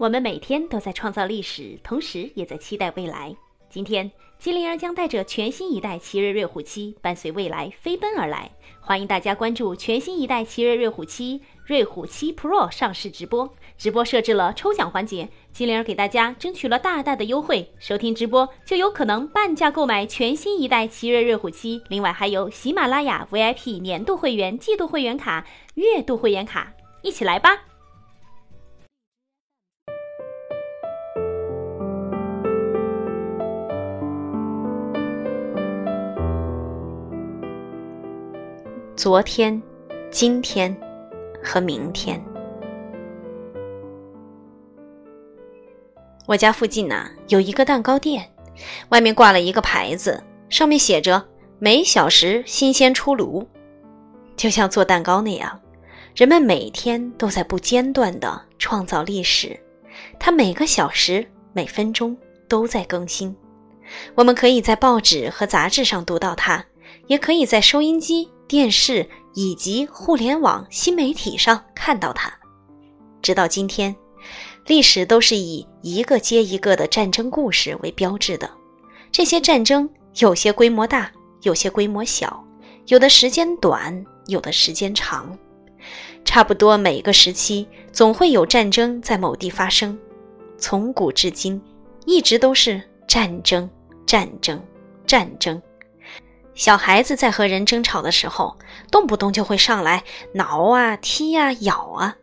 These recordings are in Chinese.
我们每天都在创造历史，同时也在期待未来。今天，精灵儿将带着全新一代奇瑞瑞虎七，伴随未来飞奔而来。欢迎大家关注全新一代奇瑞瑞虎七、瑞虎七 Pro 上市直播。直播设置了抽奖环节，精灵儿给大家争取了大大的优惠。收听直播就有可能半价购买全新一代奇瑞瑞虎七，另外还有喜马拉雅 VIP 年度会员、季度会员卡、月度会员卡，一起来吧！昨天、今天和明天，我家附近呢有一个蛋糕店，外面挂了一个牌子，上面写着“每小时新鲜出炉”。就像做蛋糕那样，人们每天都在不间断的创造历史，它每个小时、每分钟都在更新。我们可以在报纸和杂志上读到它，也可以在收音机。电视以及互联网新媒体上看到它，直到今天，历史都是以一个接一个的战争故事为标志的。这些战争有些规模大，有些规模小，有的时间短，有的时间长。差不多每个时期总会有战争在某地发生，从古至今，一直都是战争，战争，战争。小孩子在和人争吵的时候，动不动就会上来挠啊、踢啊、咬啊。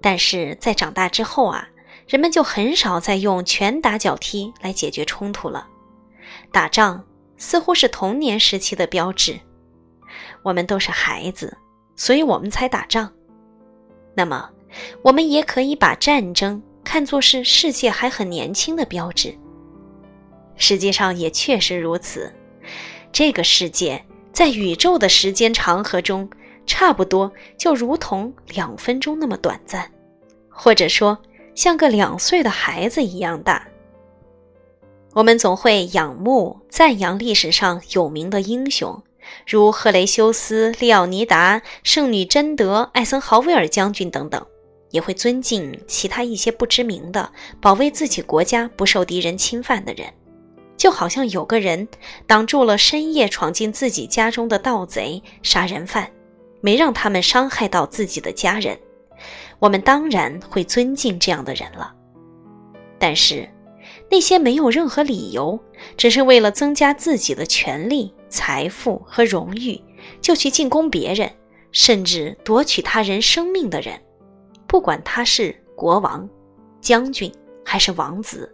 但是在长大之后啊，人们就很少再用拳打脚踢来解决冲突了。打仗似乎是童年时期的标志。我们都是孩子，所以我们才打仗。那么，我们也可以把战争看作是世界还很年轻的标志。实际上也确实如此。这个世界在宇宙的时间长河中，差不多就如同两分钟那么短暂，或者说像个两岁的孩子一样大。我们总会仰慕、赞扬历史上有名的英雄，如赫雷修斯、利奥尼达、圣女贞德、艾森豪威尔将军等等，也会尊敬其他一些不知名的保卫自己国家不受敌人侵犯的人。就好像有个人挡住了深夜闯进自己家中的盗贼、杀人犯，没让他们伤害到自己的家人。我们当然会尊敬这样的人了。但是，那些没有任何理由，只是为了增加自己的权利、财富和荣誉，就去进攻别人，甚至夺取他人生命的人，不管他是国王、将军还是王子。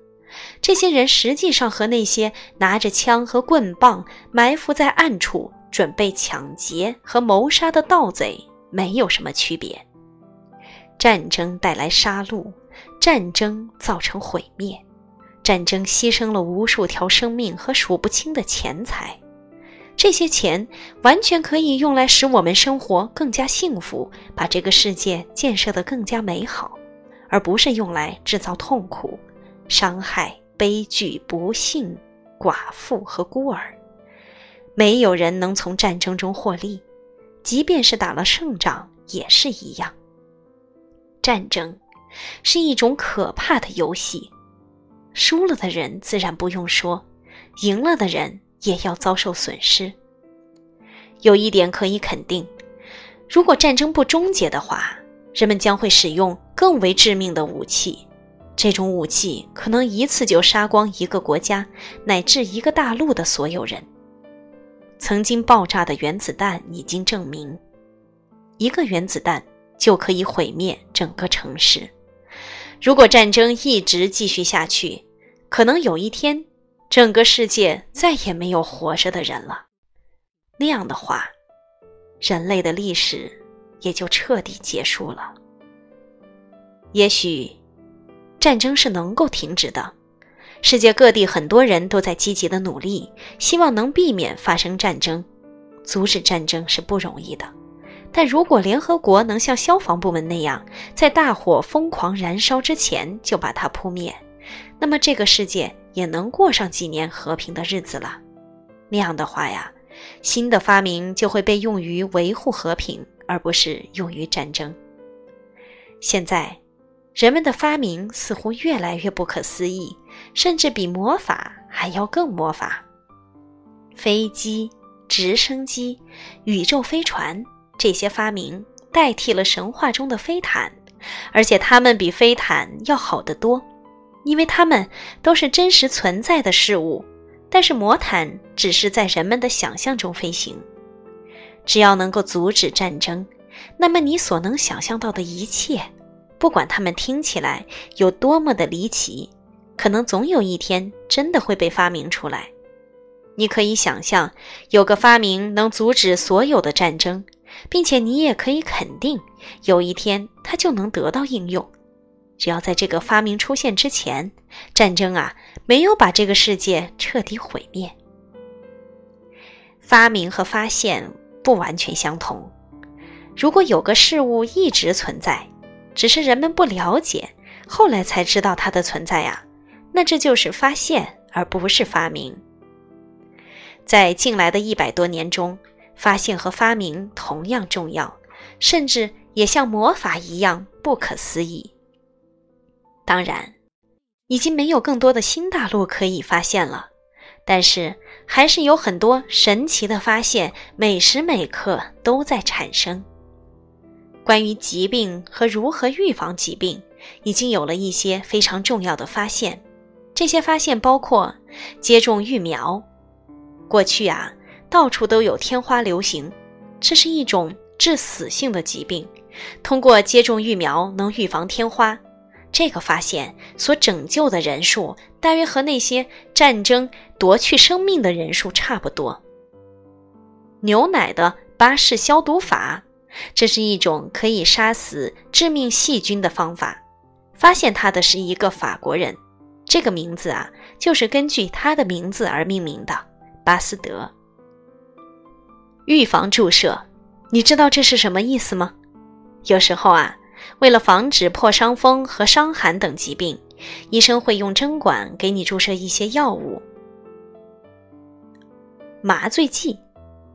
这些人实际上和那些拿着枪和棍棒埋伏在暗处准备抢劫和谋杀的盗贼没有什么区别。战争带来杀戮，战争造成毁灭，战争牺牲了无数条生命和数不清的钱财。这些钱完全可以用来使我们生活更加幸福，把这个世界建设得更加美好，而不是用来制造痛苦。伤害、悲剧、不幸、寡妇和孤儿，没有人能从战争中获利，即便是打了胜仗也是一样。战争是一种可怕的游戏，输了的人自然不用说，赢了的人也要遭受损失。有一点可以肯定，如果战争不终结的话，人们将会使用更为致命的武器。这种武器可能一次就杀光一个国家乃至一个大陆的所有人。曾经爆炸的原子弹已经证明，一个原子弹就可以毁灭整个城市。如果战争一直继续下去，可能有一天，整个世界再也没有活着的人了。那样的话，人类的历史也就彻底结束了。也许。战争是能够停止的，世界各地很多人都在积极的努力，希望能避免发生战争。阻止战争是不容易的，但如果联合国能像消防部门那样，在大火疯狂燃烧之前就把它扑灭，那么这个世界也能过上几年和平的日子了。那样的话呀，新的发明就会被用于维护和平，而不是用于战争。现在。人们的发明似乎越来越不可思议，甚至比魔法还要更魔法。飞机、直升机、宇宙飞船这些发明代替了神话中的飞毯，而且它们比飞毯要好得多，因为它们都是真实存在的事物。但是魔毯只是在人们的想象中飞行。只要能够阻止战争，那么你所能想象到的一切。不管他们听起来有多么的离奇，可能总有一天真的会被发明出来。你可以想象有个发明能阻止所有的战争，并且你也可以肯定有一天它就能得到应用。只要在这个发明出现之前，战争啊没有把这个世界彻底毁灭。发明和发现不完全相同。如果有个事物一直存在，只是人们不了解，后来才知道它的存在呀。那这就是发现，而不是发明。在近来的一百多年中，发现和发明同样重要，甚至也像魔法一样不可思议。当然，已经没有更多的新大陆可以发现了，但是还是有很多神奇的发现，每时每刻都在产生。关于疾病和如何预防疾病，已经有了一些非常重要的发现。这些发现包括接种疫苗。过去啊，到处都有天花流行，这是一种致死性的疾病。通过接种疫苗，能预防天花。这个发现所拯救的人数，大约和那些战争夺去生命的人数差不多。牛奶的巴氏消毒法。这是一种可以杀死致命细菌的方法。发现它的是一个法国人，这个名字啊，就是根据他的名字而命名的——巴斯德。预防注射，你知道这是什么意思吗？有时候啊，为了防止破伤风和伤寒等疾病，医生会用针管给你注射一些药物。麻醉剂，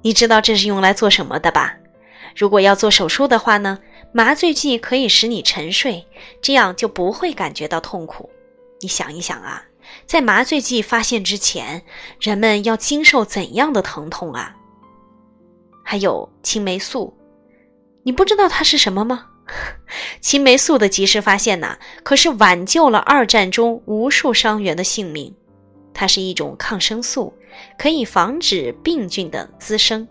你知道这是用来做什么的吧？如果要做手术的话呢，麻醉剂可以使你沉睡，这样就不会感觉到痛苦。你想一想啊，在麻醉剂发现之前，人们要经受怎样的疼痛啊？还有青霉素，你不知道它是什么吗？青霉素的及时发现呐，可是挽救了二战中无数伤员的性命。它是一种抗生素，可以防止病菌的滋生。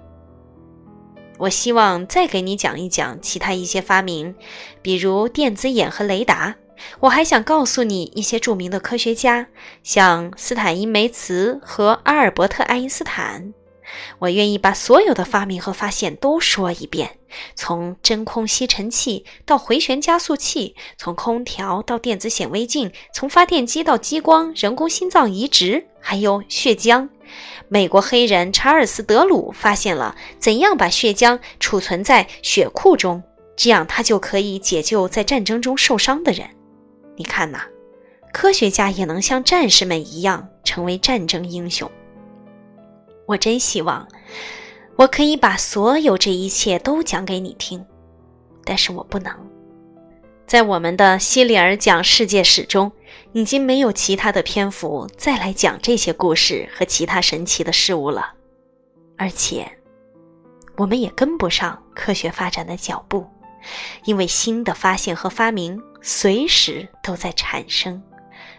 我希望再给你讲一讲其他一些发明，比如电子眼和雷达。我还想告诉你一些著名的科学家，像斯坦因梅茨和阿尔伯特·爱因斯坦。我愿意把所有的发明和发现都说一遍，从真空吸尘器到回旋加速器，从空调到电子显微镜，从发电机到激光、人工心脏移植，还有血浆。美国黑人查尔斯·德鲁发现了怎样把血浆储存在血库中，这样他就可以解救在战争中受伤的人。你看呐，科学家也能像战士们一样成为战争英雄。我真希望我可以把所有这一切都讲给你听，但是我不能。在我们的希里尔讲世界史中。已经没有其他的篇幅再来讲这些故事和其他神奇的事物了，而且我们也跟不上科学发展的脚步，因为新的发现和发明随时都在产生，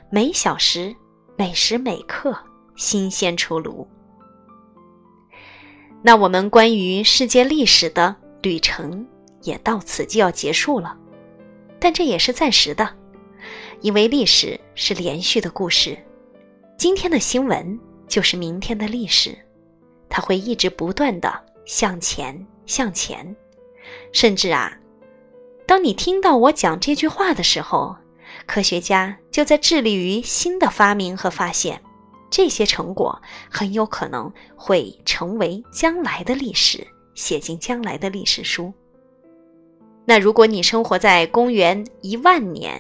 每小时、每时每刻新鲜出炉。那我们关于世界历史的旅程也到此就要结束了，但这也是暂时的。因为历史是连续的故事，今天的新闻就是明天的历史，它会一直不断的向前向前，甚至啊，当你听到我讲这句话的时候，科学家就在致力于新的发明和发现，这些成果很有可能会成为将来的历史，写进将来的历史书。那如果你生活在公元一万年，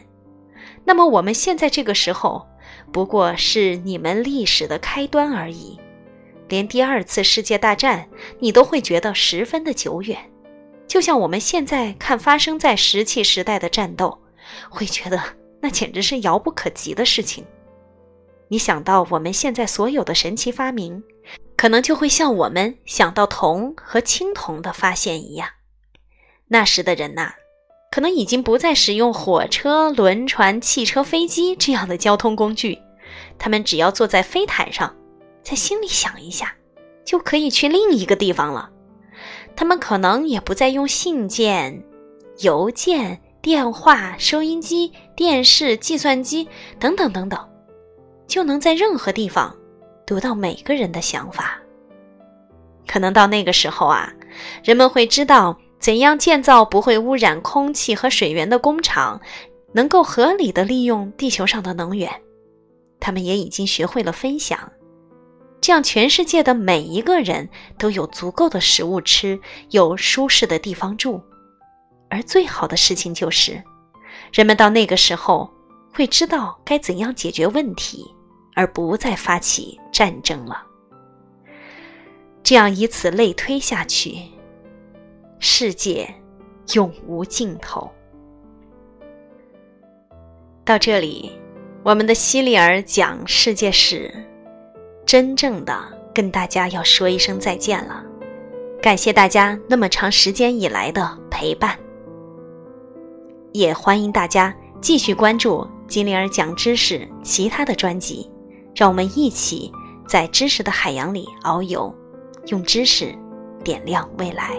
那么我们现在这个时候，不过是你们历史的开端而已。连第二次世界大战，你都会觉得十分的久远。就像我们现在看发生在石器时代的战斗，会觉得那简直是遥不可及的事情。你想到我们现在所有的神奇发明，可能就会像我们想到铜和青铜的发现一样。那时的人呐，可能已经不再使用火车、轮船、汽车、飞机这样的交通工具，他们只要坐在飞毯上，在心里想一下，就可以去另一个地方了。他们可能也不再用信件、邮件、电话、收音机、电视、计算机等等等等。就能在任何地方读到每个人的想法。可能到那个时候啊，人们会知道怎样建造不会污染空气和水源的工厂，能够合理的利用地球上的能源。他们也已经学会了分享，这样全世界的每一个人都有足够的食物吃，有舒适的地方住。而最好的事情就是，人们到那个时候会知道该怎样解决问题。而不再发起战争了。这样以此类推下去，世界永无尽头。到这里，我们的希利尔讲世界史，真正的跟大家要说一声再见了。感谢大家那么长时间以来的陪伴，也欢迎大家继续关注金灵儿讲知识其他的专辑。让我们一起在知识的海洋里遨游，用知识点亮未来。